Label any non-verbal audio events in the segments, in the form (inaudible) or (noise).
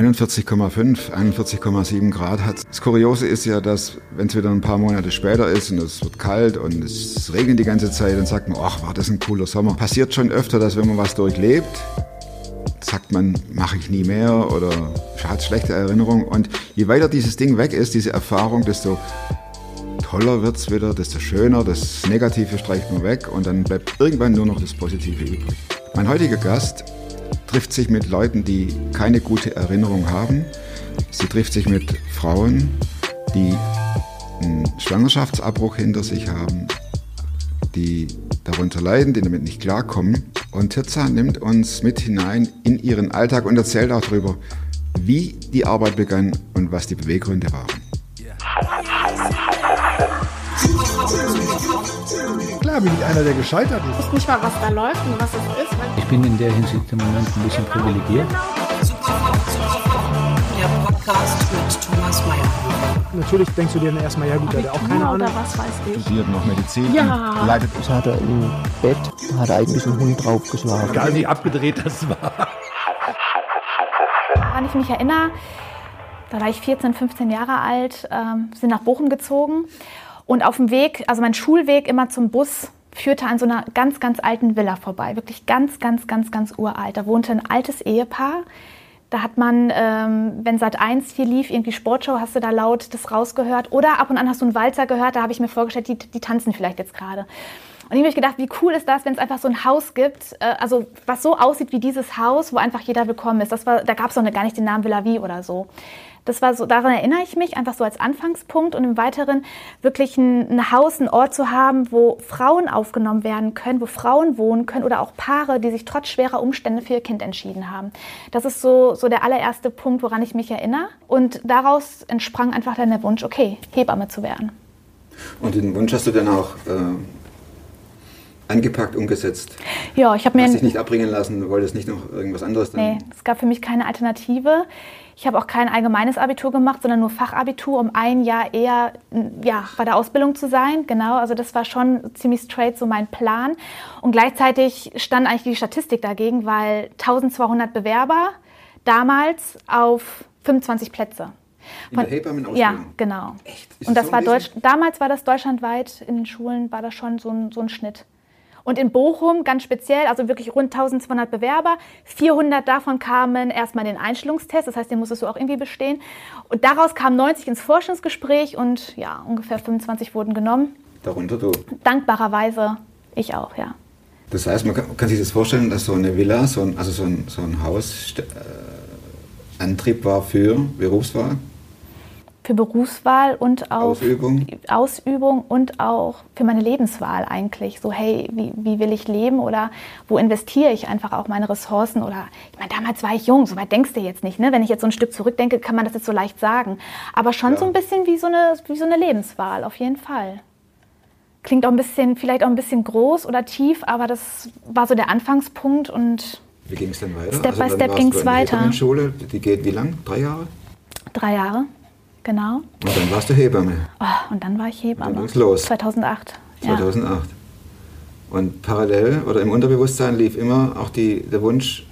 41,5, 41,7 Grad hat. Das Kuriose ist ja, dass wenn es wieder ein paar Monate später ist und es wird kalt und es regnet die ganze Zeit, dann sagt man, ach, war das ein cooler Sommer. Passiert schon öfter, dass wenn man was durchlebt, sagt man, mache ich nie mehr oder hat schlechte Erinnerungen. Und je weiter dieses Ding weg ist, diese Erfahrung, desto toller wird es wieder, desto schöner. Das Negative streicht man weg und dann bleibt irgendwann nur noch das Positive übrig. Mein heutiger Gast trifft sich mit Leuten, die keine gute Erinnerung haben. Sie trifft sich mit Frauen, die einen Schwangerschaftsabbruch hinter sich haben, die darunter leiden, die damit nicht klarkommen. Und Tirza nimmt uns mit hinein in ihren Alltag und erzählt auch darüber, wie die Arbeit begann und was die Beweggründe waren. Klar bin ich einer, der gescheitert ist. Ich weiß nicht mal, was da läuft und was es ist. Ich bin in der Hinsicht im Moment ein bisschen privilegiert. Der Podcast mit Thomas Mayer. Natürlich denkst du dir dann erstmal, ja gut, der hat auch keine Ahnung. was weiß ich. Studiert noch Medizin, Ja. leitet Das hat er im Bett, hat er eigentlich einen Hund draufgeschlagen. Egal wie abgedreht das war. Woran ich mich erinnere, da war ich 14, 15 Jahre alt, ähm, sind nach Bochum gezogen. Und auf dem Weg, also mein Schulweg immer zum Bus, führte an so einer ganz, ganz alten Villa vorbei. Wirklich ganz, ganz, ganz, ganz uralt. Da wohnte ein altes Ehepaar. Da hat man, ähm, wenn Sat 1 hier lief, irgendwie Sportshow, hast du da laut das rausgehört. Oder ab und an hast du einen Walzer gehört, da habe ich mir vorgestellt, die, die tanzen vielleicht jetzt gerade. Und ich habe gedacht, wie cool ist das, wenn es einfach so ein Haus gibt, äh, also was so aussieht wie dieses Haus, wo einfach jeder willkommen ist. Das war, da gab es noch gar nicht den Namen Villa Vie oder so. Das war so, daran erinnere ich mich, einfach so als Anfangspunkt und im Weiteren wirklich ein, ein Haus, ein Ort zu haben, wo Frauen aufgenommen werden können, wo Frauen wohnen können oder auch Paare, die sich trotz schwerer Umstände für ihr Kind entschieden haben. Das ist so, so der allererste Punkt, woran ich mich erinnere. Und daraus entsprang einfach dann der Wunsch, okay, Hebamme zu werden. Und den Wunsch hast du dann auch äh, angepackt, umgesetzt. Ja, ich habe mir Hast dich nicht abbringen lassen, wolltest nicht noch irgendwas anderes dann. Nee, es gab für mich keine Alternative. Ich habe auch kein allgemeines Abitur gemacht, sondern nur Fachabitur, um ein Jahr eher ja, bei der Ausbildung zu sein. Genau, also das war schon ziemlich straight so mein Plan. Und gleichzeitig stand eigentlich die Statistik dagegen, weil 1200 Bewerber damals auf 25 Plätze. In der Hebammenausbildung? Ja, genau. Echt? Ist Und das so war? Deutsch, damals war das deutschlandweit in den Schulen, war das schon so ein, so ein Schnitt. Und in Bochum ganz speziell, also wirklich rund 1200 Bewerber, 400 davon kamen erstmal in den Einstellungstest, das heißt, den musstest du auch irgendwie bestehen. Und daraus kamen 90 ins Forschungsgespräch und ja, ungefähr 25 wurden genommen. Darunter du. Dankbarerweise ich auch, ja. Das heißt, man kann, kann sich das vorstellen, dass so eine Villa, so ein, also so ein, so ein Haus, äh, Antrieb war für Berufswahl, Für Berufswahl und auch Ausübung. Ausübung und auch für meine Lebenswahl eigentlich. So, hey, wie, wie will ich leben oder wo investiere ich einfach auch meine Ressourcen? Oder ich meine, damals war ich jung, so weit denkst du jetzt nicht. Ne? Wenn ich jetzt so ein Stück zurückdenke, kann man das jetzt so leicht sagen. Aber schon Ja. so ein bisschen wie so, eine, wie so eine Lebenswahl, auf jeden Fall. Klingt auch ein bisschen, vielleicht auch ein bisschen groß oder tief, aber das war so der Anfangspunkt und Wie ging es dann weiter? Step by dann step in der weiter. Hebammenschule, die geht wie lang? Drei Jahre? drei Jahre, genau. Und dann warst du Hebamme, Oh, und dann war ich Hebamme. dann ging's los. 2008. Ja. 2008. Und parallel oder im Unterbewusstsein lief immer auch die, der Wunsch,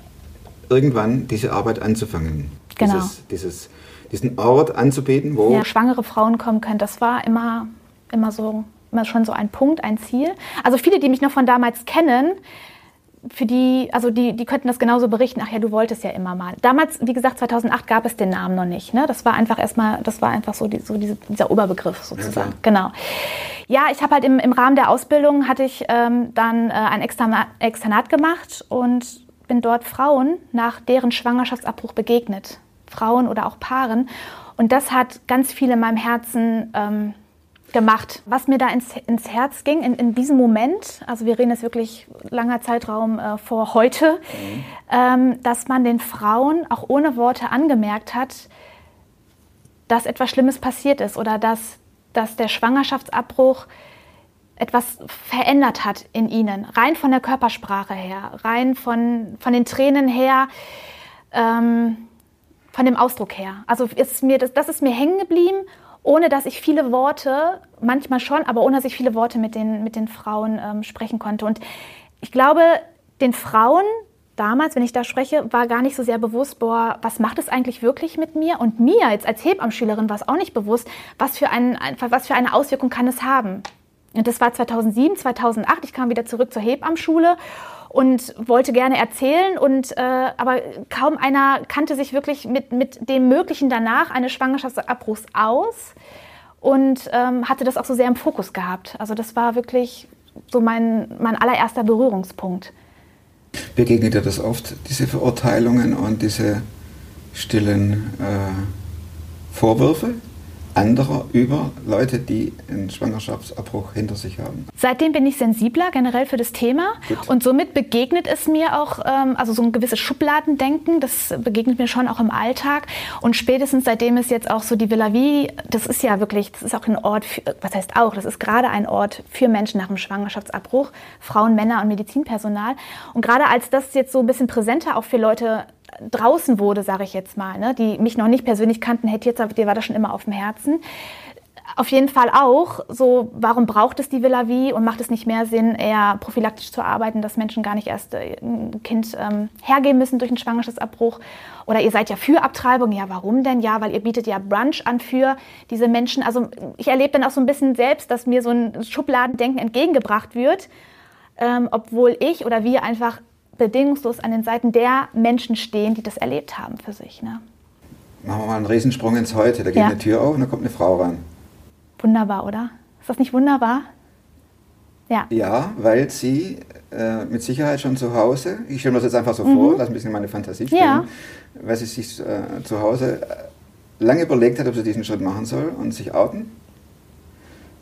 irgendwann diese Arbeit anzufangen. Genau. Dieses, dieses, diesen Ort anzubieten, wo ja, schwangere Frauen kommen können. Das war immer, immer so, immer schon so ein Punkt, ein Ziel. Also viele, die mich noch von damals kennen, für die, also die, die könnten das genauso berichten. Ach ja, du wolltest ja immer mal. Damals, wie gesagt, 2008 gab es den Namen noch nicht. Ne? Das war einfach erstmal, das war einfach so, die, so diese, dieser Oberbegriff sozusagen. klar. genau. Ja, ich habe halt im, im Rahmen der Ausbildung hatte ich ähm, dann äh, ein Externat, Externat gemacht und bin dort Frauen nach deren Schwangerschaftsabbruch begegnet. Frauen oder auch Paaren. Und das hat ganz viel in meinem Herzen ähm, gemacht. Was mir da ins, ins Herz ging, in, in diesem Moment, also wir reden jetzt wirklich langer Zeitraum äh, vor heute, ähm, dass man den Frauen auch ohne Worte angemerkt hat, dass etwas Schlimmes passiert ist oder dass, dass der Schwangerschaftsabbruch etwas verändert hat in ihnen, rein von der Körpersprache her, rein von, von den Tränen her, ähm, von dem Ausdruck her. Also ist mir das, das ist mir hängen geblieben, ohne dass ich viele Worte, manchmal schon, aber ohne dass ich viele Worte mit den, mit den Frauen ähm, sprechen konnte. Und ich glaube, den Frauen damals, wenn ich da spreche, war gar nicht so sehr bewusst, boah, was macht es eigentlich wirklich mit mir? Und mir jetzt als Hebammenschülerin war es auch nicht bewusst, was für, ein, was für eine Auswirkung kann es haben. Und das war 2007, 2008. Ich kam wieder zurück zur Hebammenschule und wollte gerne erzählen und äh, aber kaum einer kannte sich wirklich mit, mit dem Möglichen danach eines Schwangerschaftsabbruchs aus und ähm, hatte das auch so sehr im Fokus gehabt. Also das war wirklich so mein, mein allererster Berührungspunkt. Begegnet dir das oft, diese Verurteilungen und diese stillen äh, Vorwürfe? Anderer über Leute, die einen Schwangerschaftsabbruch hinter sich haben. Seitdem bin ich sensibler generell für das Thema Gut. und somit begegnet es mir auch, ähm, also so ein gewisses Schubladendenken, das begegnet mir schon auch im Alltag und spätestens seitdem es jetzt auch so die Villa Vie, das ist ja wirklich, das ist auch ein Ort, für, was heißt auch, das ist gerade ein Ort für Menschen nach dem Schwangerschaftsabbruch, Frauen, Männer und Medizinpersonal und gerade als das jetzt so ein bisschen präsenter auch für Leute draußen wurde, sage ich jetzt mal, ne, die mich noch nicht persönlich kannten, hätte jetzt, dir war das schon immer auf dem Herzen. Auf jeden Fall auch, so, warum braucht es die Villa Vie und macht es nicht mehr Sinn, eher prophylaktisch zu arbeiten, dass Menschen gar nicht erst äh, ein Kind ähm, hergeben müssen durch einen Schwangerschaftsabbruch? Oder ihr seid ja für Abtreibung. Ja, warum denn? Ja, weil ihr bietet ja Brunch an für diese Menschen. Also ich erlebe dann auch so ein bisschen selbst, dass mir so ein Schubladendenken entgegengebracht wird, ähm, obwohl ich oder wir einfach bedingungslos an den Seiten der Menschen stehen, die das erlebt haben für sich. Ne? Machen wir mal einen Riesensprung ins Heute. Da geht ja. eine Tür auf und da kommt eine Frau rein. Wunderbar, oder? Ist das nicht wunderbar? Ja. Ja, weil sie äh, mit Sicherheit schon zu Hause, ich stelle mir das jetzt einfach so mhm. vor, lass ein bisschen meine Fantasie spielen, ja. weil sie sich äh, zu Hause äh, lange überlegt hat, ob sie diesen Schritt machen soll und sich outen.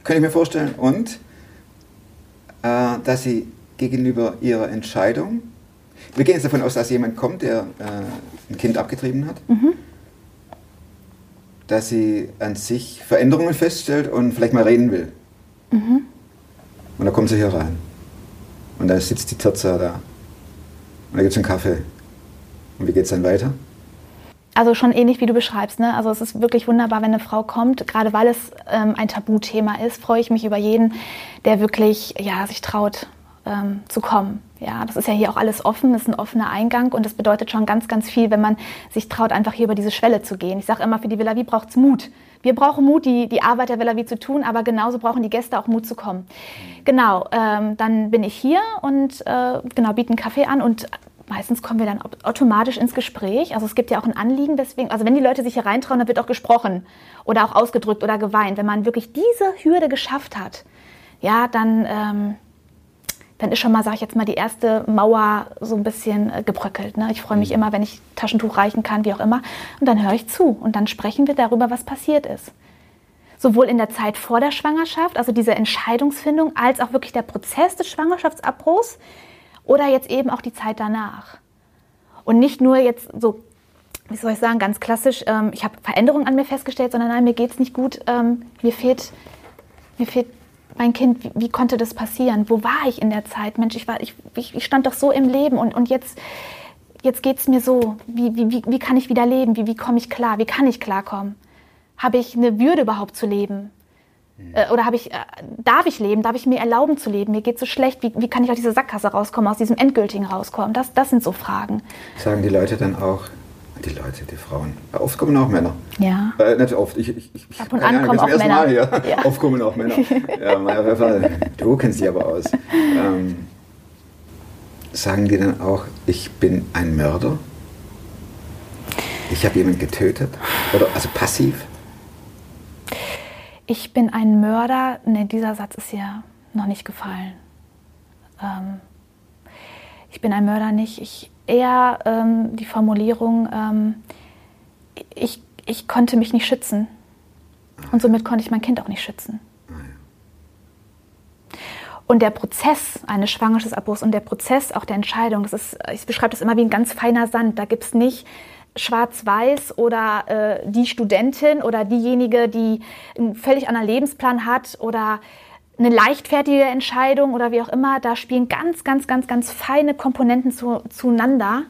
Könnte ich mir vorstellen. Und äh, dass sie gegenüber ihrer Entscheidung wir gehen jetzt davon aus, dass jemand kommt, der äh, ein Kind abgetrieben hat, mhm. dass sie an sich Veränderungen feststellt und vielleicht mal reden will. Mhm. Und dann kommt sie hier rein. Und dann sitzt die Terza da. Und da gibt es einen Kaffee. Und wie geht es dann weiter? Also schon ähnlich wie du beschreibst. Ne? Also es ist wirklich wunderbar, wenn eine Frau kommt. Gerade weil es ähm, ein Tabuthema ist, freue ich mich über jeden, der wirklich ja, sich traut, ähm, zu kommen. Ja, das ist ja hier auch alles offen, das ist ein offener Eingang und das bedeutet schon ganz, ganz viel, wenn man sich traut, einfach hier über diese Schwelle zu gehen. Ich sage immer, für die Villa Vie braucht es Mut. Wir brauchen Mut, die, die Arbeit der Villa Vie zu tun, aber genauso brauchen die Gäste auch Mut zu kommen. Genau, ähm, dann bin ich hier und äh, genau, biete einen Kaffee an und meistens kommen wir dann automatisch ins Gespräch. Also es gibt ja auch ein Anliegen, deswegen, also wenn die Leute sich hier reintrauen, dann wird auch gesprochen oder auch ausgedrückt oder geweint. Wenn man wirklich diese Hürde geschafft hat, ja, dann... Ähm, dann ist schon mal, sage ich jetzt mal, die erste Mauer so ein bisschen äh, gebröckelt. Ne? Ich freue mich mhm. immer, wenn ich Taschentuch reichen kann, wie auch immer. Und dann höre ich zu und dann sprechen wir darüber, was passiert ist. Sowohl in der Zeit vor der Schwangerschaft, also diese Entscheidungsfindung, als auch wirklich der Prozess des Schwangerschaftsabbruchs oder jetzt eben auch die Zeit danach. Und nicht nur jetzt so, wie soll ich sagen, ganz klassisch, ähm, ich habe Veränderungen an mir festgestellt, sondern nein, mir geht es nicht gut, ähm, mir fehlt mir fehlt mein Kind, wie, wie, konnte das passieren? Wo war ich in der Zeit? Mensch, ich, war, ich, ich stand doch so im Leben und, und jetzt, jetzt geht es mir so. Wie, wie, wie kann ich wieder leben? Wie, wie komme ich klar? Wie kann ich klarkommen? Habe ich eine Würde überhaupt zu leben? Äh, oder habe ich, äh, darf ich leben? Darf ich mir erlauben zu leben? Mir geht es so schlecht. Wie, wie kann ich aus dieser Sackgasse rauskommen, aus diesem Endgültigen rauskommen? Das, das sind so Fragen. Sagen die Leute dann auch, die Leute, die Frauen. Oft kommen auch Männer. Ja. Äh, nicht oft. Ich, ich, ich, Ab und an kommen auch Männer. Mal hier. (laughs) Ja. Oft kommen auch Männer. ja, du kennst die aber aus. Ähm, sagen die dann auch, ich bin ein Mörder? Ich habe jemanden getötet? Oder also passiv? Ich bin ein Mörder. Ne, dieser Satz ist ja noch nicht gefallen. Ähm, ich bin ein Mörder nicht. Ich, eher ähm, die Formulierung, ähm, ich, ich konnte mich nicht schützen. Und somit konnte ich mein Kind auch nicht schützen. Und der Prozess eines Schwangerschaftsabbruchs und der Prozess auch der Entscheidung, das ist, ich beschreibe das immer wie ein ganz feiner Sand. Da gibt es nicht schwarz-weiß oder äh, die Studentin oder diejenige, die einen völlig anderen Lebensplan hat oder eine leichtfertige Entscheidung oder wie auch immer, da spielen ganz, ganz, ganz, ganz feine Komponenten zu, zueinander,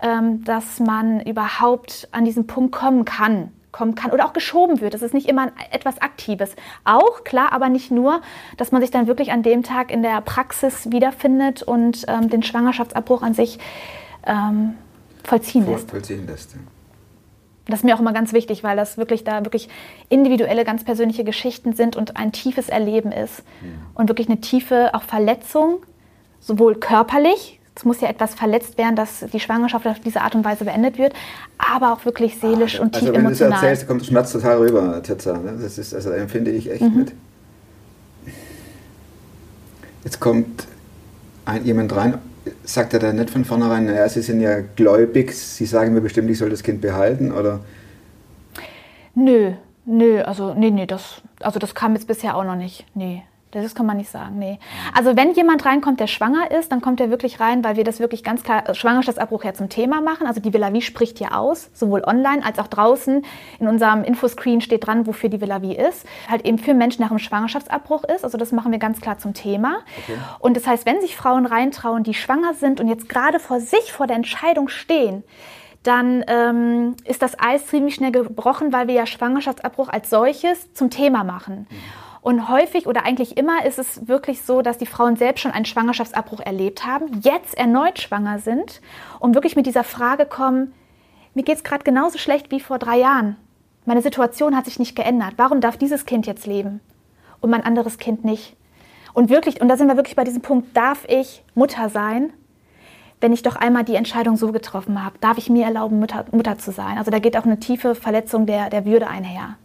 ähm, dass man überhaupt an diesen Punkt kommen kann, kommen kann oder auch geschoben wird. Das ist nicht immer etwas Aktives. Auch, klar, aber nicht nur, dass man sich dann wirklich an dem Tag in der Praxis wiederfindet und ähm, den Schwangerschaftsabbruch an sich ähm, vollziehen Voll- lässt. Vollziehen lässt. Ja. Das ist mir auch immer ganz wichtig, weil das wirklich da wirklich individuelle, ganz persönliche Geschichten sind und ein tiefes Erleben ist. Und wirklich eine tiefe auch Verletzung, sowohl körperlich, es muss ja etwas verletzt werden, dass die Schwangerschaft auf diese Art und Weise beendet wird, aber auch wirklich seelisch und tief Also wenn du es emotional. erzählst, kommt der Schmerz total rüber, Tessa. Ne? Das ist, also empfinde ich Mhm. echt mit. Jetzt kommt ein, jemand rein, sagt er dann nicht von vornherein, naja, Sie sind ja gläubig, Sie sagen mir bestimmt, ich soll das Kind behalten, oder? Nö, nö, also nee, nee, das, also das kam jetzt bisher auch noch nicht. Nee. Das kann man nicht sagen, nee. Also wenn jemand reinkommt, der schwanger ist, dann kommt er wirklich rein, weil wir das wirklich ganz klar äh, Schwangerschaftsabbruch ja zum Thema machen. Also die Villa Vie spricht hier aus, sowohl online als auch draußen. In unserem Infoscreen steht dran, wofür die Villa Vie ist. Halt eben für Menschen nach einem Schwangerschaftsabbruch ist. Also das machen wir ganz klar zum Thema. Und das heißt, wenn sich Frauen reintrauen, die schwanger sind und jetzt gerade vor sich vor der Entscheidung stehen, dann ähm, ist das Eis ziemlich schnell gebrochen, weil wir ja Schwangerschaftsabbruch als solches zum Thema machen. Und häufig oder eigentlich immer ist es wirklich so, dass die Frauen selbst schon einen Schwangerschaftsabbruch erlebt haben, jetzt erneut schwanger sind und wirklich mit dieser Frage kommen, mir geht es gerade genauso schlecht wie vor drei Jahren. Meine Situation hat sich nicht geändert. Warum darf dieses Kind jetzt leben und mein anderes Kind nicht? Und wirklich, und da sind wir wirklich bei diesem Punkt, darf ich Mutter sein, wenn ich doch einmal die Entscheidung so getroffen habe? Darf ich mir erlauben, Mutter, Mutter zu sein? Also da geht auch eine tiefe Verletzung der, der Würde einher.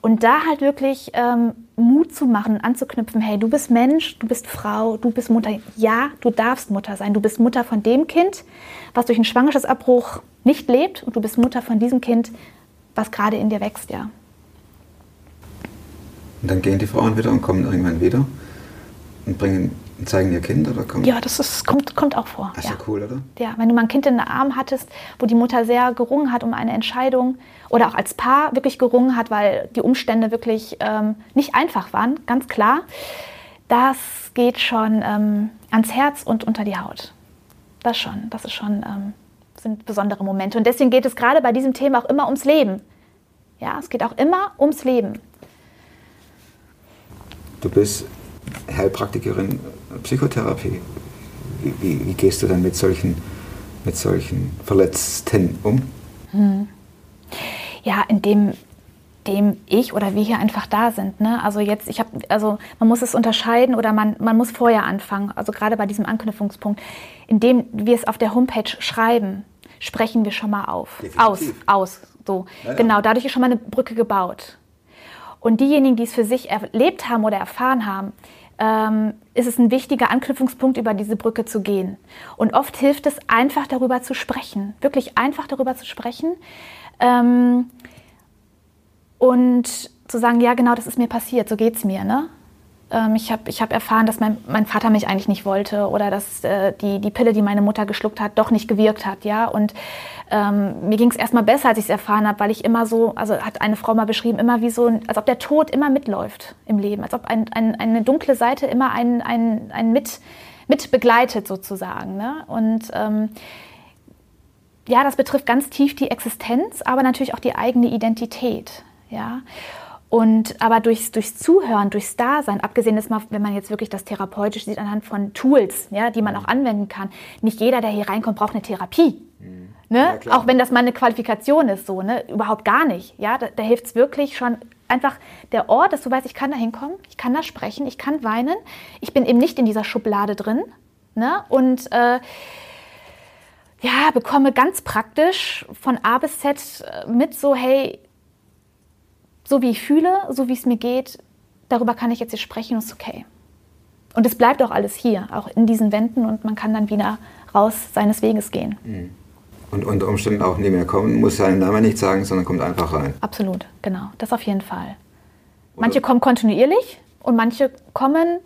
Und da halt wirklich ähm, Mut zu machen, anzuknüpfen, hey, du bist Mensch, du bist Frau, du bist Mutter. Ja, du darfst Mutter sein. Du bist Mutter von dem Kind, was durch einen Schwangerschaftsabbruch nicht lebt. Und du bist Mutter von diesem Kind, was gerade in dir wächst, ja. Und dann gehen die Frauen wieder und kommen irgendwann wieder und bringen, und zeigen ihr Kind, oder kommen? Ja, das ist, kommt, kommt auch vor. Das ist ja. ja cool, oder? Ja, wenn du mal ein Kind in den Arm hattest, wo die Mutter sehr gerungen hat um eine Entscheidung oder auch als Paar wirklich gerungen hat, weil die Umstände wirklich ähm, nicht einfach waren, ganz klar, das geht schon ähm, ans Herz und unter die Haut. Das schon, das ist schon, ähm, sind besondere Momente. Und deswegen geht es gerade bei diesem Thema auch immer ums Leben. Ja, es geht auch immer ums Leben. Du bist Heilpraktikerin Psychotherapie. Wie, wie, wie gehst du dann mit solchen, mit solchen Verletzten um? ja, in dem, ich oder wir hier einfach da sind. Ne? Also jetzt, ich habe, also man muss es unterscheiden oder man, man muss vorher anfangen. Also gerade bei diesem Anknüpfungspunkt, indem wir es auf der Homepage schreiben, sprechen wir schon mal auf, aus, Definitiv. aus. So, Ja, ja. genau. Dadurch ist schon mal eine Brücke gebaut. Und diejenigen, die es für sich erlebt haben oder erfahren haben, ähm, ist es ein wichtiger Anknüpfungspunkt, über diese Brücke zu gehen. Und oft hilft es einfach darüber zu sprechen, wirklich einfach darüber zu sprechen ähm, und zu sagen, ja genau, das ist mir passiert, so geht's mir. Ne? Ähm, ich habe ich hab erfahren, dass mein, mein Vater mich eigentlich nicht wollte oder dass äh, die, die Pille, die meine Mutter geschluckt hat, doch nicht gewirkt hat. Ja? Und ähm, mir ging es erstmal besser, als ich es erfahren habe, weil ich immer so, also hat eine Frau mal beschrieben, immer wie so, ein- als ob der Tod immer mitläuft im Leben, als ob ein, ein, eine dunkle Seite immer einen, einen, einen mit, mit begleitet sozusagen. Ne? Und ähm, ja, das betrifft ganz tief die Existenz, aber natürlich auch die eigene Identität. Ja. Und aber durchs, durchs Zuhören, durchs Dasein, abgesehen ist mal, wenn man jetzt wirklich das therapeutisch sieht, anhand von Tools, ja, die man auch anwenden kann. Nicht jeder, der hier reinkommt, braucht eine Therapie. Ne? Ja, auch wenn das mal eine Qualifikation ist, so, ne? überhaupt gar nicht. Ja? Da, da hilft es wirklich schon einfach der Ort, dass du weißt, ich kann da hinkommen, ich kann da sprechen, ich kann weinen. Ich bin eben nicht in dieser Schublade drin. Ne? Und äh, ja, bekomme ganz praktisch von A bis Z äh, mit so, hey, so wie ich fühle, so wie es mir geht, darüber kann ich jetzt hier sprechen und ist okay. Und es bleibt auch alles hier, auch in diesen Wänden und man kann dann wieder raus seines Weges gehen. Und unter Umständen auch nie mehr kommen, muss seinen Namen nicht sagen, sondern kommt einfach rein. Absolut, genau, das auf jeden Fall. Manche kommen kontinuierlich und manche kommen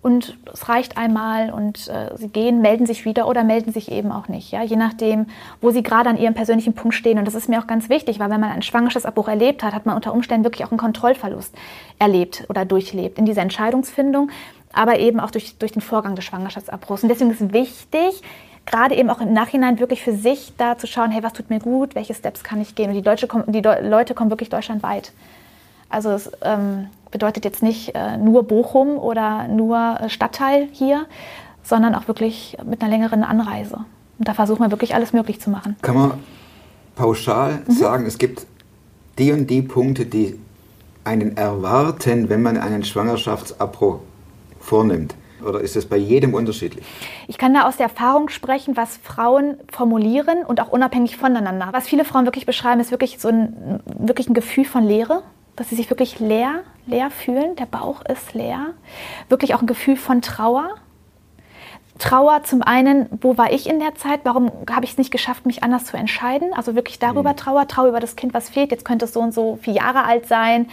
und es reicht einmal und äh, sie gehen, melden sich wieder oder melden sich eben auch nicht. Ja? Je nachdem, wo sie gerade an ihrem persönlichen Punkt stehen. Und das ist mir auch ganz wichtig, weil wenn man einen Schwangerschaftsabbruch erlebt hat, hat man unter Umständen wirklich auch einen Kontrollverlust erlebt oder durchlebt in dieser Entscheidungsfindung, aber eben auch durch, durch den Vorgang des Schwangerschaftsabbruchs. Und deswegen ist es wichtig, gerade eben auch im Nachhinein wirklich für sich da zu schauen, hey, was tut mir gut, welche Steps kann ich gehen. Und die, Deutsche kommen, die Leute kommen wirklich deutschlandweit. Also es ähm, bedeutet jetzt nicht äh, nur Bochum oder nur äh, Stadtteil hier, sondern auch wirklich mit einer längeren Anreise. Und da versuchen wir wirklich alles möglich zu machen. Kann man pauschal Mhm. sagen, es gibt die und die Punkte, die einen erwarten, wenn man einen Schwangerschaftsabbruch vornimmt? Oder ist das bei jedem unterschiedlich? Ich kann da aus der Erfahrung sprechen, was Frauen formulieren und auch unabhängig voneinander. Was viele Frauen wirklich beschreiben, ist wirklich so ein, wirklich ein Gefühl von Leere, dass sie sich wirklich leer, leer fühlen. Der Bauch ist leer. Wirklich auch ein Gefühl von Trauer. Trauer zum einen, wo war ich in der Zeit? Warum habe ich es nicht geschafft, mich anders zu entscheiden? Also wirklich darüber Trauer, Trauer über das Kind, was fehlt. Jetzt könnte es so und so vier Jahre alt sein.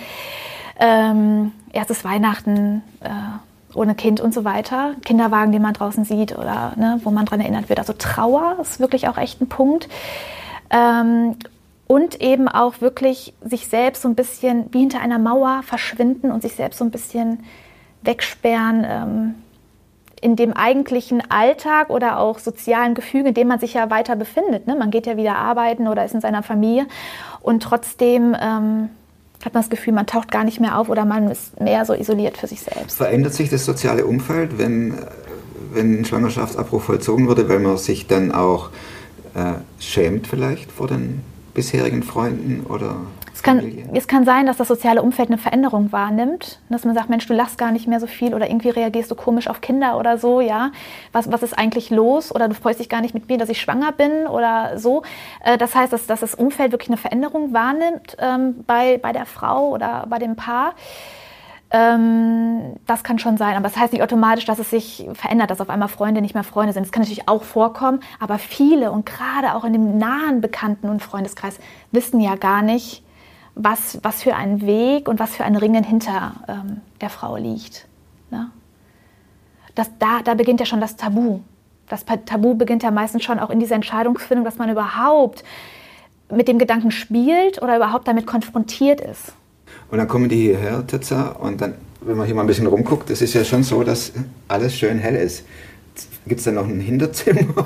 Ähm, erstes Weihnachten äh, ohne Kind und so weiter. Kinderwagen, den man draußen sieht oder ne, wo man dran erinnert wird. Also Trauer ist wirklich auch echt ein Punkt. Ähm, und eben auch wirklich sich selbst so ein bisschen wie hinter einer Mauer verschwinden und sich selbst so ein bisschen wegsperren. Ähm, in dem eigentlichen Alltag oder auch sozialen Gefüge, in dem man sich ja weiter befindet. Ne? Man geht ja wieder arbeiten oder ist in seiner Familie und trotzdem ähm, hat man das Gefühl, man taucht gar nicht mehr auf oder man ist mehr so isoliert für sich selbst. Verändert sich das soziale Umfeld, wenn, wenn ein Schwangerschaftsabbruch vollzogen wurde, weil man sich dann auch äh, schämt vielleicht vor den bisherigen Freunden oder kann, es kann sein, dass das soziale Umfeld eine Veränderung wahrnimmt, dass man sagt, Mensch, du lachst gar nicht mehr so viel oder irgendwie reagierst du komisch auf Kinder oder so, ja. Was, was ist eigentlich los? Oder du freust dich gar nicht mit mir, dass ich schwanger bin oder so. Äh, Das heißt, dass, dass das Umfeld wirklich eine Veränderung wahrnimmt ähm, bei, bei der Frau oder bei dem Paar. Ähm, das kann schon sein, aber das heißt nicht automatisch, dass es sich verändert, dass auf einmal Freunde nicht mehr Freunde sind. Das kann natürlich auch vorkommen, aber viele und gerade auch in dem nahen Bekannten- und Freundeskreis wissen ja gar nicht, was, was für ein Weg und was für ein Ringen hinter ähm, der Frau liegt. Ne? Das, da, da beginnt ja schon das Tabu. Das Tabu beginnt ja meistens schon auch in dieser Entscheidungsfindung, dass man überhaupt mit dem Gedanken spielt oder überhaupt damit konfrontiert ist. Und dann kommen die hierher, Titza, und dann, wenn man hier mal ein bisschen rumguckt, es ist ja schon so, dass alles schön hell ist. Gibt es da noch ein Hinterzimmer?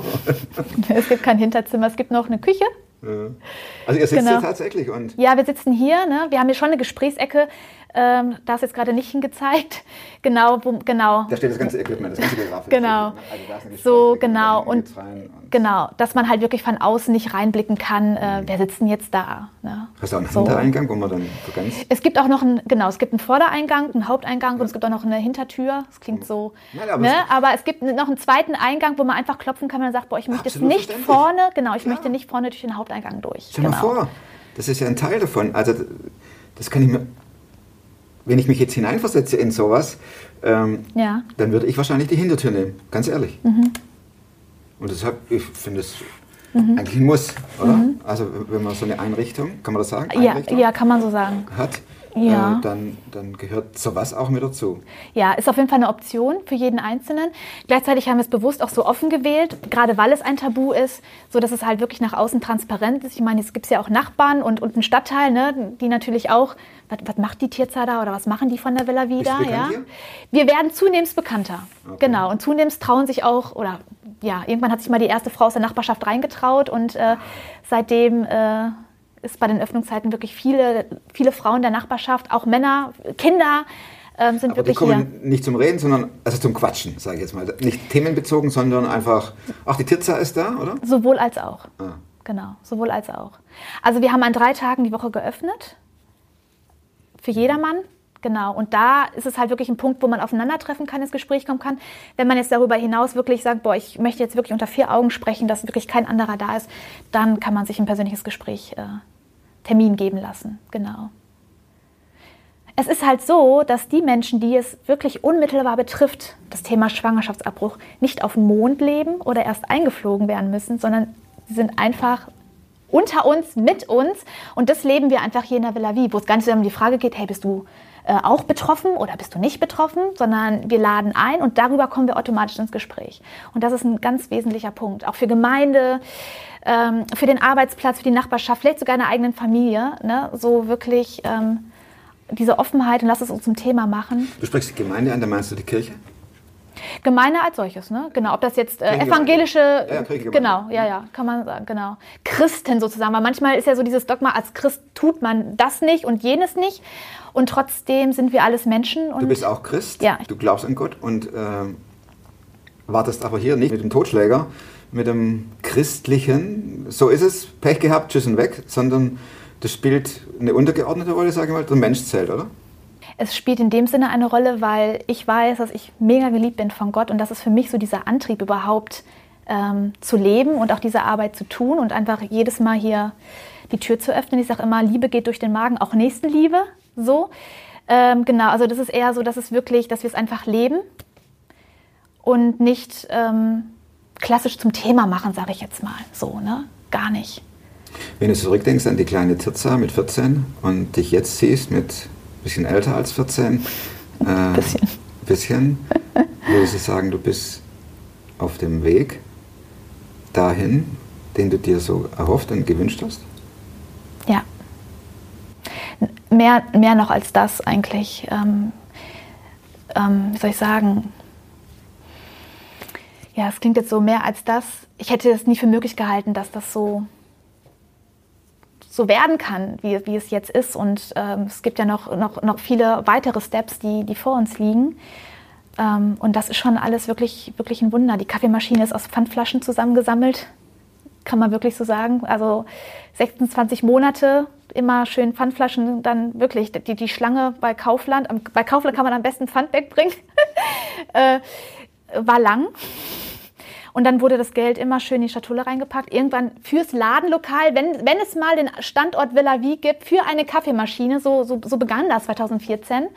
(laughs) Es gibt kein Hinterzimmer, es gibt noch eine Küche. Also ihr sitzt Genau. hier tatsächlich und Ja, wir sitzen hier. Ne? Wir haben hier schon eine Gesprächsecke. Ähm, da ist jetzt gerade nicht hingezeigt. (laughs) Genau, wo, genau. da steht das ganze Equipment, das ganze Grafik. Genau. Also So, genau. Und und- genau, dass man halt wirklich von außen nicht reinblicken kann, äh, wer sitzt denn jetzt da. Ne? Hast du auch einen So. Hintereingang, wo man dann so ganz... Es gibt auch noch einen, genau, es gibt einen Vordereingang, einen Haupteingang und es gibt auch noch eine Hintertür. Das klingt so. Nein, aber ne? es- aber es gibt noch einen zweiten Eingang, wo man einfach klopfen kann, wenn man sagt, boah, ich möchte Absolut nicht vorne, genau, ich Klar. möchte nicht vorne durch den Haupteingang durch. Stell genau. mal vor, das ist ja ein Teil davon. Also das kann ich mir... Wenn ich mich jetzt hineinversetze in sowas, ähm, Ja. dann würde ich wahrscheinlich die Hintertür nehmen, ganz ehrlich. Mhm. Und deshalb, ich finde es eigentlich ein Muss, oder? Also wenn man so eine Einrichtung, kann man das sagen? Mhm. Ja, ja, kann man so sagen. hat, Ja. äh, dann, dann gehört sowas auch mit dazu. Ja, ist auf jeden Fall eine Option für jeden Einzelnen. Gleichzeitig haben wir es bewusst auch so offen gewählt, gerade weil es ein Tabu ist, so dass es halt wirklich nach außen transparent ist. Ich meine, es gibt ja auch Nachbarn und, und einen Stadtteil, ne, die natürlich auch, was, was macht die Tierzahl da oder was machen die von der Villa wieder? ja? hier? Wir werden zunehmend bekannter. Okay. Genau. Und zunehmend trauen sich auch, oder ja, irgendwann hat sich mal die erste Frau aus der Nachbarschaft reingetraut und äh, seitdem äh, ist bei den Öffnungszeiten wirklich viele, viele Frauen der Nachbarschaft, auch Männer, Kinder, ähm, sind Aber die wirklich hier. kommen nicht zum Reden, sondern also zum Quatschen, sage ich jetzt mal. Nicht themenbezogen, sondern einfach, ach, die Titza ist da, oder? Sowohl als auch. Ah. Genau, sowohl als auch. Also wir haben an drei Tagen die Woche geöffnet. Für jedermann. Genau. Und da ist es halt wirklich ein Punkt, wo man aufeinandertreffen kann, ins Gespräch kommen kann. Wenn man jetzt darüber hinaus wirklich sagt, boah, ich möchte jetzt wirklich unter vier Augen sprechen, dass wirklich kein anderer da ist, dann kann man sich ein persönliches Gespräch äh, Termin geben lassen. Genau. Es ist halt so, dass die Menschen, die es wirklich unmittelbar betrifft, das Thema Schwangerschaftsabbruch, nicht auf dem Mond leben oder erst eingeflogen werden müssen, sondern sie sind einfach unter uns, mit uns. Und das leben wir einfach hier in der Villa Vie, wo es gar nicht um die Frage geht, hey, bist du äh, auch betroffen oder bist du nicht betroffen, sondern wir laden ein und darüber kommen wir automatisch ins Gespräch. Und das ist ein ganz wesentlicher Punkt, auch für Gemeinde, ähm, für den Arbeitsplatz, für die Nachbarschaft, vielleicht sogar in der eigenen Familie, ne? so wirklich ähm, diese Offenheit und lass es uns zum Thema machen. Du sprichst die Gemeinde an, da meinst du die Kirche? Gemeinde als solches, ne? Genau, ob das jetzt äh, evangelische, Ja, genau, ja, ja, kann man sagen, genau. Christen sozusagen, weil manchmal ist ja so dieses Dogma, als Christ tut man das nicht und jenes nicht und trotzdem sind wir alles Menschen Du bist auch Christ, Ja. du glaubst an Gott und ähm, wartest aber hier nicht mit dem Totschläger, mit dem christlichen, so ist es, Pech gehabt, tschüss und weg, sondern das spielt eine untergeordnete Rolle, sage ich mal, der Mensch zählt, oder? Es spielt in dem Sinne eine Rolle, weil ich weiß, dass ich mega geliebt bin von Gott und das ist für mich so dieser Antrieb überhaupt ähm, zu leben und auch diese Arbeit zu tun und einfach jedes Mal hier die Tür zu öffnen. Ich sage immer, Liebe geht durch den Magen, auch Nächstenliebe, so. Ähm, genau, also das ist eher so, dass es wirklich, dass wir es einfach leben und nicht ähm, klassisch zum Thema machen, sage ich jetzt mal, so, ne? Gar nicht. Wenn du zurückdenkst an die kleine Tirza mit 14 und dich jetzt siehst mit bisschen älter als 14. Äh, bisschen. Bisschen. Würdest du sagen, du bist auf dem Weg dahin, den du dir so erhofft und gewünscht hast? Ja. Mehr, mehr noch als das eigentlich. Ähm, ähm, wie soll ich sagen? Ja, es klingt jetzt so mehr als das. Ich hätte es nie für möglich gehalten, dass das so so werden kann, wie, wie es jetzt ist. Und ähm, es gibt ja noch, noch, noch viele weitere Steps, die, die vor uns liegen. Ähm, und das ist schon alles wirklich, wirklich ein Wunder. Die Kaffeemaschine ist aus Pfandflaschen zusammengesammelt, kann man wirklich so sagen. Also 26 Monate immer schön Pfandflaschen, dann wirklich die, die Schlange bei Kaufland. Bei Kaufland kann man am besten Pfand wegbringen. (laughs) äh, war lang. Und dann wurde das Geld immer schön in die Schatulle reingepackt. Irgendwann fürs Ladenlokal, wenn, wenn es mal den Standort Villa Wie gibt, für eine Kaffeemaschine, so, so, so begann das 2014.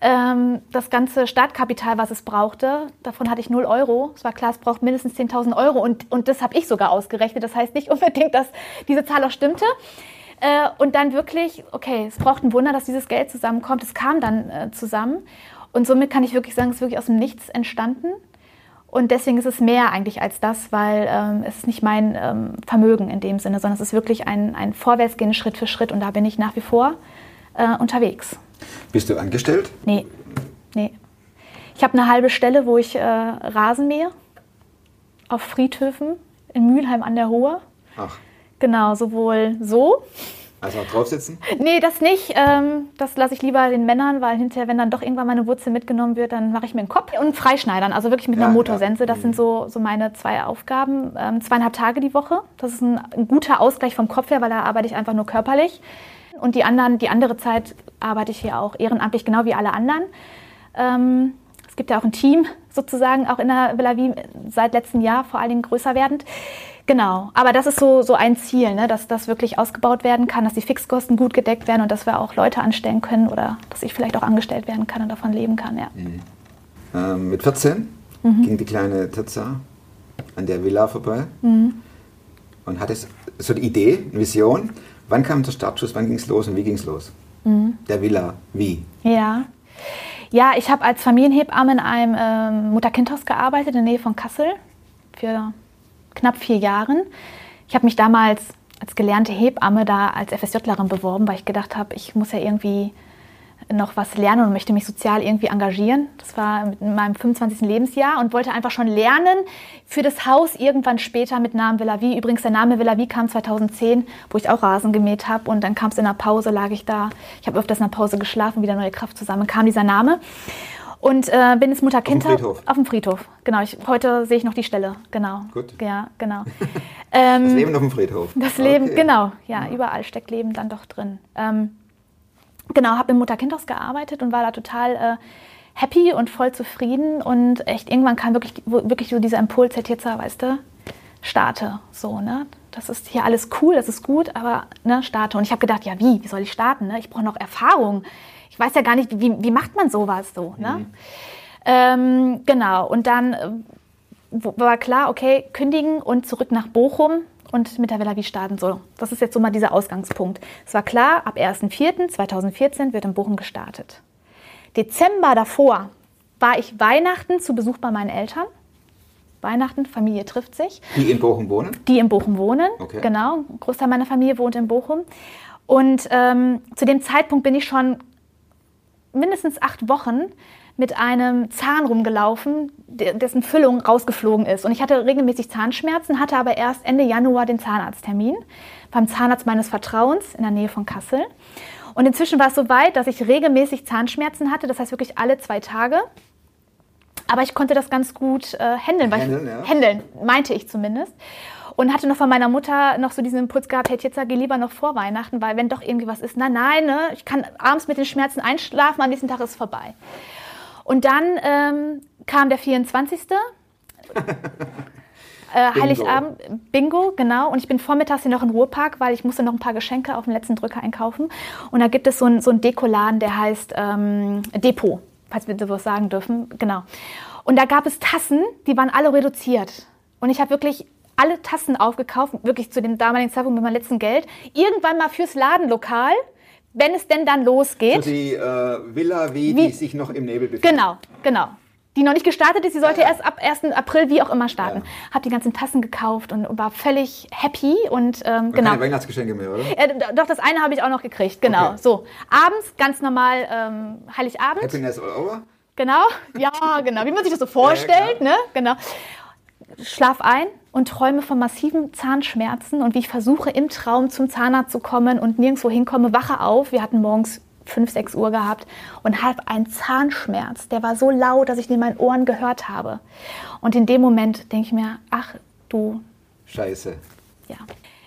Ähm, das ganze Startkapital, was es brauchte, davon hatte ich 0 Euro. Es war klar, es braucht mindestens 10.000 Euro und, und das habe ich sogar ausgerechnet. Das heißt nicht (laughs) unbedingt, dass diese Zahl auch stimmte. Äh, und dann wirklich, okay, es braucht ein Wunder, dass dieses Geld zusammenkommt. Es kam dann äh, zusammen. Und somit kann ich wirklich sagen, es ist wirklich aus dem Nichts entstanden. Und deswegen ist es mehr eigentlich als das, weil ähm, es ist nicht mein ähm, Vermögen in dem Sinne, sondern es ist wirklich ein, ein Vorwärtsgehen Schritt für Schritt und da bin ich nach wie vor äh, unterwegs. Bist du angestellt? Nee, nee. Ich habe eine halbe Stelle, wo ich äh, Rasen mähe auf Friedhöfen in Mülheim an der Hohe. Ach. Genau, sowohl so also auch drauf sitzen? Nee, das nicht. Ähm, das lasse ich lieber den Männern, weil hinterher, wenn dann doch irgendwann meine Wurzel mitgenommen wird, dann mache ich mir einen Kopf. Und Freischneidern, also wirklich mit ja, einer Motorsense. Das sind mhm. so, so meine zwei Aufgaben. Ähm, zweieinhalb Tage die Woche. Das ist ein, ein guter Ausgleich vom Kopf her, weil da arbeite ich einfach nur körperlich. Und die, anderen, die andere Zeit arbeite ich hier auch ehrenamtlich, genau wie alle anderen. Ähm, es gibt ja auch ein Team sozusagen, auch in der Villa Wien seit letztem Jahr, vor allen Dingen größer werdend. Genau, aber das ist so, so ein Ziel, ne? dass das wirklich ausgebaut werden kann, dass die Fixkosten gut gedeckt werden und dass wir auch Leute anstellen können oder dass ich vielleicht auch angestellt werden kann und davon leben kann. Ja. Mhm. Ähm, mit 14 mhm. ging die kleine Tirza an der Villa vorbei mhm. und hatte so die Idee, eine Vision. Wann kam der Startschuss, wann ging es los und wie ging es los? Mhm. Der Villa, wie? Ja. Ja, ich habe als Familienhebamme in einem ähm, Mutter-Kind-Haus gearbeitet in der Nähe von Kassel für knapp vier Jahren. Ich habe mich damals als gelernte Hebamme da als FSJlerin beworben, weil ich gedacht habe, ich muss ja irgendwie noch was lernen und möchte mich sozial irgendwie engagieren. Das war in meinem 25. Lebensjahr und wollte einfach schon lernen für das Haus irgendwann später mit Namen Villa Vie. Übrigens, der Name Villa Vie kam 2010, wo ich auch Rasen gemäht habe und dann kam es in der Pause, lag ich da. Ich habe öfters in der Pause geschlafen, wieder neue Kraft zusammen, kam dieser Name. Und äh, bin ins Mutter-Kind auf, dem Friedhof. auf dem Friedhof. Genau, ich, heute sehe ich noch die Stelle. Genau. Gut. Ja, genau. (laughs) ähm, das Leben auf dem Friedhof. Das Leben, okay. genau. Ja, ja, überall steckt Leben dann doch drin. Ähm, genau, habe im Mutter-Kind-Haus gearbeitet und war da total äh, happy und voll zufrieden. Und echt, irgendwann kam wirklich, wirklich so dieser Impuls, Herr Tirza, weißt du, starte. So, ne? Das ist hier alles cool, das ist gut, aber ne, starte. Und ich habe gedacht, ja, wie? Wie soll ich starten? Ne? Ich brauche noch Erfahrung ich weiß ja gar nicht, wie, wie macht man sowas so. Ne? Mhm. Ähm, genau, und dann äh, war klar, okay, kündigen und zurück nach Bochum und mit der Villa wie starten. So, das ist jetzt so mal dieser Ausgangspunkt. Es war klar, ab 1.4.2014 wird in Bochum gestartet. Dezember davor war ich Weihnachten zu Besuch bei meinen Eltern. Weihnachten, Familie trifft sich. Die in Bochum wohnen? Die in Bochum wohnen, okay. genau. Ein Großteil meiner Familie wohnt in Bochum. Und ähm, zu dem Zeitpunkt bin ich schon mindestens acht Wochen mit einem Zahn rumgelaufen, dessen Füllung rausgeflogen ist. Und ich hatte regelmäßig Zahnschmerzen, hatte aber erst Ende Januar den Zahnarzttermin beim Zahnarzt meines Vertrauens in der Nähe von Kassel. Und inzwischen war es so weit, dass ich regelmäßig Zahnschmerzen hatte, das heißt wirklich alle zwei Tage. Aber ich konnte das ganz gut äh, handeln, handeln, ja. handeln, meinte ich zumindest. Und hatte noch von meiner Mutter noch so diesen Impuls gehabt, hey, jetzt geh lieber noch vor Weihnachten, weil wenn doch irgendwie was ist, nein, nein, ne, ich kann abends mit den Schmerzen einschlafen, am nächsten Tag ist es vorbei. Und dann ähm, kam der 24. (laughs) Äh, Bingo. Heiligabend, Bingo, genau. Und ich bin vormittags hier noch im Ruhrpark, weil ich musste noch ein paar Geschenke auf dem letzten Drücker einkaufen. Und da gibt es so einen so Dekoladen, der heißt ähm, Depot, falls wir sowas sagen dürfen. Genau. Und da gab es Tassen, die waren alle reduziert. Und ich habe wirklich alle Tassen aufgekauft, wirklich zu dem damaligen Zeitpunkt mit meinem letzten Geld. Irgendwann mal fürs Ladenlokal, wenn es denn dann losgeht. So die äh, Villa, wie, Wie- die sich noch im Nebel befindet. Genau, genau. Die noch nicht gestartet ist, sie sollte Ja, ja. erst ab 1. April wie auch immer starten. Ja. Hab die ganzen Tassen gekauft und war völlig happy und ähm, genau. Keine Weihnachtsgeschenke mehr, oder? Äh, doch, das eine habe ich auch noch gekriegt, genau. Okay. So, abends, ganz normal, ähm, Heiligabend. Happiness all over? Genau, ja, genau. Wie man sich das so (laughs) vorstellt, klar. ne? Genau. Schlaf ein und träume von massiven Zahnschmerzen und wie ich versuche, im Traum zum Zahnarzt zu kommen und nirgendwo hinkomme, wache auf. Wir hatten morgens 5, 6 Uhr gehabt und habe einen Zahnschmerz. Der war so laut, dass ich den in meinen Ohren gehört habe. Und in dem Moment denke ich mir, ach du Scheiße. ja.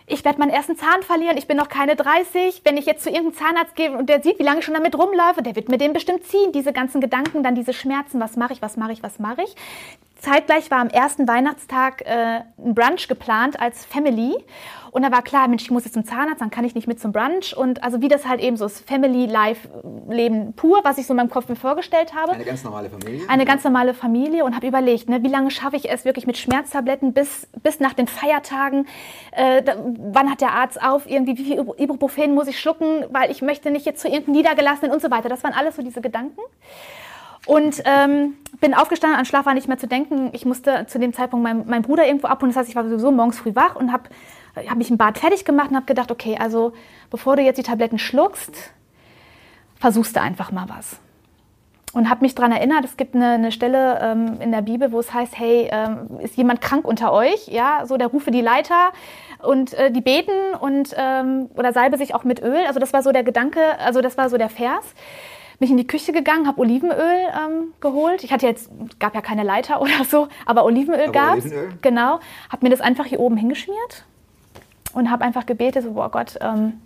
Ich werde meinen ersten Zahn verlieren, ich bin noch keine 30. Wenn ich jetzt zu irgendeinem Zahnarzt gehe und der sieht, wie lange ich schon damit rumläufe, der wird mir den bestimmt ziehen. Diese ganzen Gedanken, dann diese Schmerzen, was mache ich, was mache ich, was mache ich. Zeitgleich war am ersten Weihnachtstag äh, ein Brunch geplant als Family. Und da war klar, Mensch, ich muss jetzt zum Zahnarzt, dann kann ich nicht mit zum Brunch. Und also wie das halt eben so ist, Family-Life-Leben pur, was ich so in meinem Kopf mir vorgestellt habe Eine ganz normale Familie. eine ganz normale Familie und habe überlegt, ne, wie lange schaffe ich es wirklich mit Schmerztabletten bis, bis nach den Feiertagen? Äh, da, wann hat der Arzt auf? Irgendwie, wie viel Ibuprofen muss ich schlucken? Weil ich möchte nicht jetzt zu irgendeinem Niedergelassenen und so weiter. Das waren alles so diese Gedanken. Und ähm, bin aufgestanden, an Schlaf war nicht mehr zu denken. Ich musste zu dem Zeitpunkt meinen mein Bruder irgendwo abholen. Das heißt, ich war sowieso morgens früh wach und habe hab mich im Bad fertig gemacht und habe gedacht, okay, also bevor du jetzt die Tabletten schluckst, versuchst du einfach mal was und habe mich daran erinnert, es gibt eine, eine Stelle ähm, in der Bibel, wo es heißt, hey, ähm, ist jemand krank unter euch? Ja, so der rufe die Leiter und äh, die beten und ähm, oder salbe sich auch mit Öl. Also das war so der Gedanke, also das war so der Vers. Bin ich in die Küche gegangen, habe Olivenöl ähm, geholt. Ich hatte jetzt, gab ja keine Leiter (laughs) oder so, aber Olivenöl gab's. Olivenöl? Genau, habe mir das einfach hier oben hingeschmiert und habe einfach gebetet, so, boah Gott, ähm,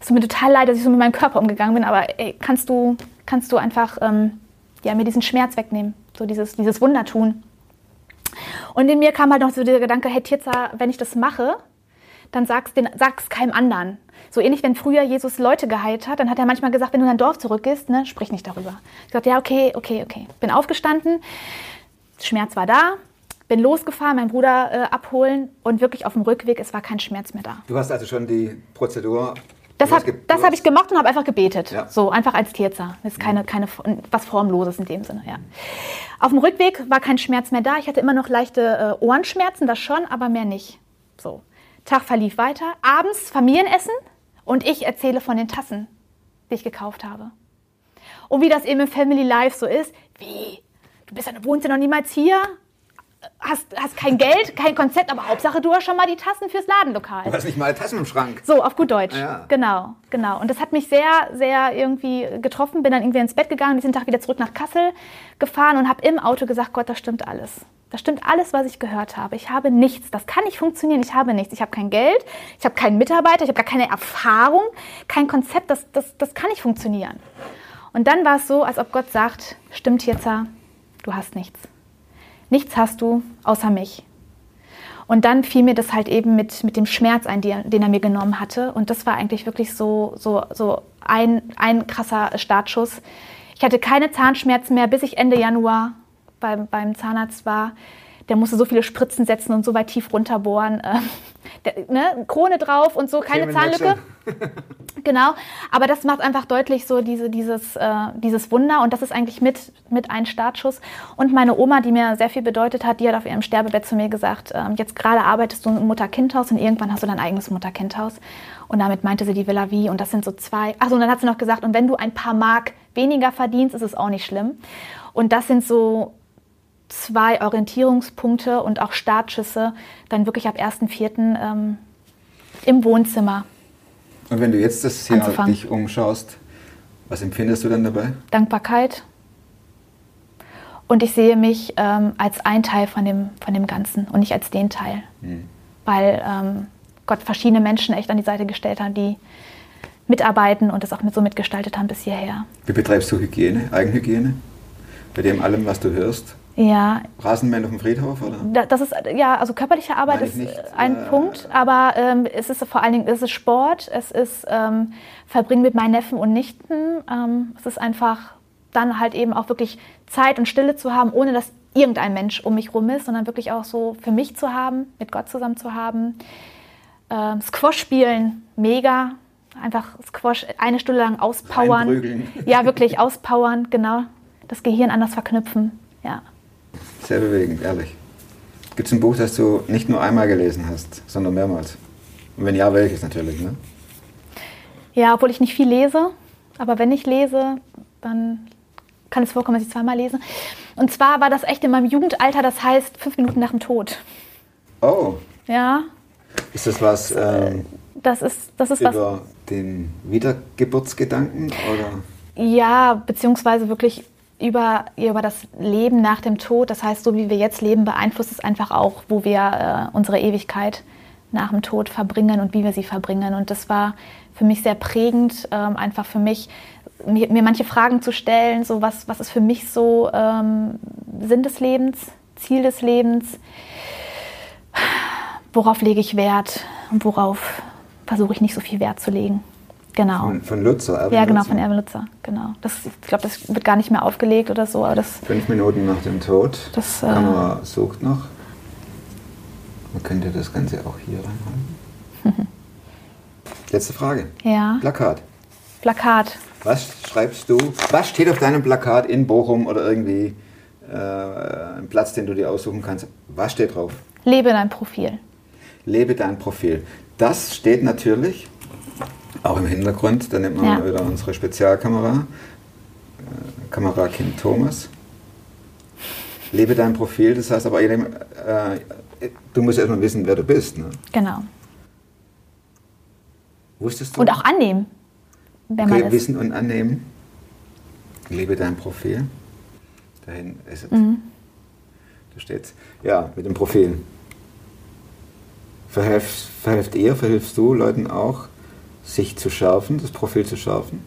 es tut mir total leid, dass ich so mit meinem Körper umgegangen bin, aber ey, kannst du, kannst du einfach ähm, ja, mir diesen Schmerz wegnehmen, so dieses, dieses Wunder tun. Und in mir kam halt noch so der Gedanke, hey Tirza, wenn ich das mache, dann sag's, den, sag's keinem anderen. So ähnlich, wenn früher Jesus Leute geheilt hat, dann hat er manchmal gesagt, wenn du in dein Dorf zurückgehst, ne, sprich nicht darüber. Ich sagte, ja, okay, okay, okay. Bin aufgestanden, Schmerz war da, bin losgefahren, meinen Bruder äh, abholen und wirklich auf dem Rückweg, es war kein Schmerz mehr da. Du hast also schon die Prozedur. Das habe hab ich gemacht und habe einfach gebetet. Ja. So, einfach als Tierzer. Das ist keine, keine, was Formloses in dem Sinne, ja. Auf dem Rückweg war kein Schmerz mehr da. Ich hatte immer noch leichte äh, Ohrenschmerzen, das schon, aber mehr nicht. So. Tag verlief weiter. Abends Familienessen und ich erzähle von den Tassen, die ich gekauft habe. Und wie das eben im Family Life so ist. Wie? Du bist ja, wohnst ja noch niemals hier? Hast, hast kein Geld, kein Konzept, aber Hauptsache du hast schon mal die Tassen fürs Ladenlokal. Du hast nicht mal Tassen im Schrank. So, auf gut Deutsch. Ja. Genau, genau. Und das hat mich sehr, sehr irgendwie getroffen. Bin dann irgendwie ins Bett gegangen, diesen Tag wieder zurück nach Kassel gefahren und habe im Auto gesagt, Gott, das stimmt alles. Das stimmt alles, was ich gehört habe. Ich habe nichts. Das kann nicht funktionieren. Ich habe nichts. Ich habe kein Geld. Ich habe keinen Mitarbeiter. Ich habe gar keine Erfahrung. Kein Konzept. Das, das, das kann nicht funktionieren. Und dann war es so, als ob Gott sagt, stimmt jetzt, du hast nichts. Nichts hast du außer mich. Und dann fiel mir das halt eben mit, mit dem Schmerz ein, den er mir genommen hatte. Und das war eigentlich wirklich so, so, so ein, ein krasser Startschuss. Ich hatte keine Zahnschmerzen mehr, bis ich Ende Januar beim, beim Zahnarzt war. Der musste so viele Spritzen setzen und so weit tief runterbohren. (laughs) Ähm, der, ne, Krone drauf und so, keine. Zahnlücke. (laughs) Genau, aber das macht einfach deutlich so diese, dieses, äh, dieses Wunder und das ist eigentlich mit, mit ein Startschuss. Und meine Oma, die mir sehr viel bedeutet hat, die hat auf ihrem Sterbebett zu mir gesagt, ähm, jetzt gerade arbeitest du im Mutter-Kind-Haus und irgendwann hast du dein eigenes Mutter-Kind-Haus. Und damit meinte sie die Villa Vie und das sind so zwei. Achso, und dann hat sie noch gesagt, und wenn du ein paar Mark weniger verdienst, ist es auch nicht schlimm. Und das sind so zwei Orientierungspunkte und auch Startschüsse, dann wirklich ab 1.4. Ähm, im Wohnzimmer Und wenn du jetzt das hier Anzufangen. dich umschaust, was empfindest du dann dabei? Dankbarkeit. Und ich sehe mich ähm, als ein Teil von dem, von dem Ganzen und nicht als den Teil. weil ähm, Gott verschiedene Menschen echt an die Seite gestellt hat, die mitarbeiten und das auch mit so mitgestaltet haben bis hierher. Wie betreibst du Hygiene, Eigenhygiene? Bei dem allem, was du hörst? Ja, Rasenmähen auf dem Friedhof, oder? da- das ist ja also körperliche Arbeit ist nicht, ein äh, Punkt, aber ähm, es ist vor allen Dingen es ist Sport, es ist ähm, Verbringen mit meinen Neffen und Nichten, ähm, es ist einfach dann halt eben auch wirklich Zeit und Stille zu haben, ohne dass irgendein Mensch um mich rum ist, sondern wirklich auch so für mich zu haben, mit Gott zusammen zu haben. Ähm, Squash spielen, mega. Einfach Squash eine Stunde lang auspowern. Ja, wirklich auspowern, genau. Das Gehirn anders verknüpfen. Ja. Sehr bewegend, ehrlich. Gibt es ein Buch, das du nicht nur einmal gelesen hast, sondern mehrmals? Und wenn ja, welches natürlich, ne? Ja, obwohl ich nicht viel lese, aber wenn ich lese, dann kann es vorkommen, dass ich zweimal lese. Und zwar war das echt in meinem Jugendalter, das heißt fünf Minuten nach dem Tod. Oh, Ja, ist das was ähm, das ist, das ist was. über den Wiedergeburtsgedanken? Oder? Ja, beziehungsweise wirklich über, über das Leben nach dem Tod. Das heißt, so wie wir jetzt leben, beeinflusst es einfach auch, wo wir äh, unsere Ewigkeit nach dem Tod verbringen und wie wir sie verbringen. Und das war für mich sehr prägend, ähm, einfach für mich, mir, mir manche Fragen zu stellen, so was, was ist für mich so ähm, Sinn des Lebens, Ziel des Lebens, worauf lege ich Wert und worauf versuche ich nicht so viel Wert zu legen. Genau. Von, von Lutzer, Erwin Ja, genau, Lutzer. von Erwin Lutzer. Genau. Das, ich glaube, das wird gar nicht mehr aufgelegt oder so, aber das, Fünf Minuten nach dem Tod. Das, Die äh, Kamera sucht noch. Man könnte das Ganze auch hier reinhalten. (laughs) Letzte Frage. ja, Plakat. Plakat. Was schreibst du? Was steht auf deinem Plakat in Bochum oder irgendwie äh, ein Platz, den du dir aussuchen kannst? Was steht drauf? Lebe dein Profil. Lebe dein Profil. Das steht natürlich auch im Hintergrund. Da nimmt man Ja. wieder unsere Spezialkamera. Äh, Kamera Kind Thomas. Lebe dein Profil. Das heißt aber, jedem, äh, du musst erstmal wissen, wer du bist. Ne? Genau. Wusstest du? Und auch annehmen, wer man okay, ist. Wissen und annehmen. Lebe dein Profil. Dahin ist es. Mhm. Da steht's. Ja, mit dem Profil. Verhelft, verhelft ihr, verhilfst du Leuten auch, sich zu schärfen, das Profil zu schärfen?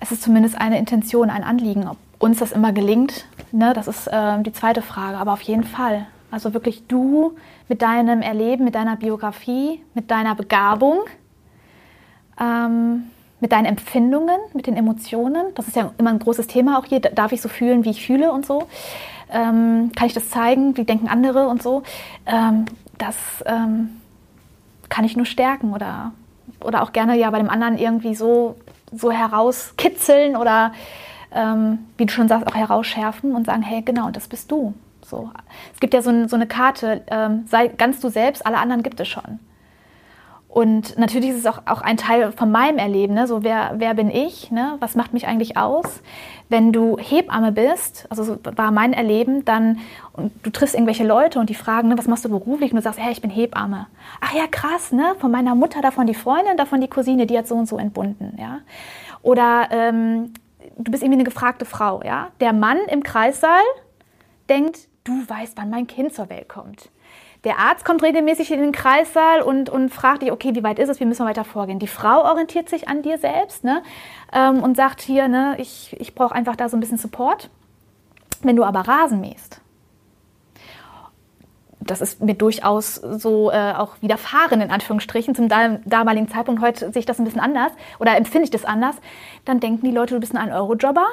Es ist zumindest eine Intention, ein Anliegen. Ob uns das immer gelingt, ne, das ist ähm, die zweite Frage. Aber auf jeden Fall. Also wirklich du mit deinem Erleben, mit deiner Biografie, mit deiner Begabung, ähm, mit deinen Empfindungen, mit den Emotionen. Das ist ja immer ein großes Thema auch hier. Darf ich so fühlen, wie ich fühle und so? Ähm, kann ich das zeigen? Wie denken andere und so? Ähm, das ähm, kann ich nur stärken oder, oder auch gerne ja bei dem anderen irgendwie so, so herauskitzeln oder ähm, wie du schon sagst, auch herausschärfen und sagen, hey, genau, das bist du. So. Es gibt ja so, so eine Karte, ähm, sei ganz du selbst, alle anderen gibt es schon. Und natürlich ist es auch, auch ein Teil von meinem Erleben, ne? so wer, wer bin ich, ne? was macht mich eigentlich aus? Wenn du Hebamme bist, also so war mein Erleben, dann und du triffst irgendwelche Leute und die fragen, ne, was machst du beruflich? Und du sagst, hey, ich bin Hebamme. Ach ja, krass, ne? von meiner Mutter, davon die Freundin, davon die Cousine, die hat so und so entbunden. Ja? Oder ähm, du bist irgendwie eine gefragte Frau. Ja? Der Mann im Kreissaal denkt, du weißt, wann mein Kind zur Welt kommt. Der Arzt kommt regelmäßig in den Kreissaal und, und fragt dich, okay, wie weit ist es, wie müssen wir weiter vorgehen. Die Frau orientiert sich an dir selbst ne, ähm, und sagt hier, ne, ich, ich brauche einfach da so ein bisschen Support. Wenn du aber Rasen mähst, das ist mir durchaus so äh, auch widerfahren, in Anführungsstrichen, zum dam- damaligen Zeitpunkt. Heute sehe ich das ein bisschen anders oder empfinde ich das anders. Dann denken die Leute, du bist ein Euro-Jobber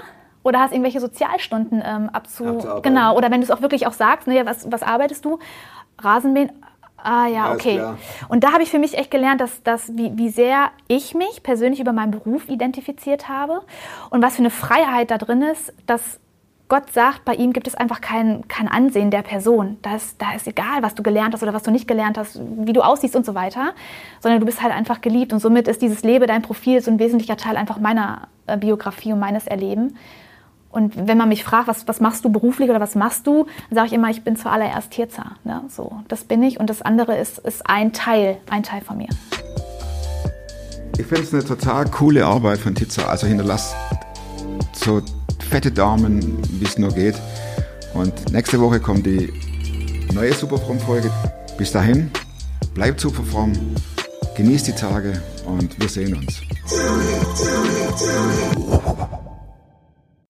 oder hast irgendwelche Sozialstunden ähm, abzu... Genau, oder wenn du es auch wirklich auch sagst, ne, was, was arbeitest du? Rasenmähen? Ah ja, Alles okay. klar. Und da habe ich für mich echt gelernt, dass, dass wie, wie sehr ich mich persönlich über meinen Beruf identifiziert habe und was für eine Freiheit da drin ist, dass Gott sagt, bei ihm gibt es einfach kein, kein Ansehen der Person. Da ist, da ist egal, was du gelernt hast oder was du nicht gelernt hast, wie du aussiehst und so weiter, sondern du bist halt einfach geliebt. Und somit ist dieses Lebe, dein Profil, so ein wesentlicher Teil einfach meiner äh, Biografie und meines Erleben. Und wenn man mich fragt, was, was machst du beruflich oder was machst du, dann sage ich immer, ich bin zuallererst Tierzer. Ne? So, das bin ich und das andere ist, ist ein Teil, ein Teil von mir. Ich finde es eine total coole Arbeit von Tizza. Also hinterlasst so fette Daumen, wie es nur geht. Und nächste Woche kommt die neue Superfrom-Folge. Bis dahin, bleibt super fromm, genießt die Tage und wir sehen uns.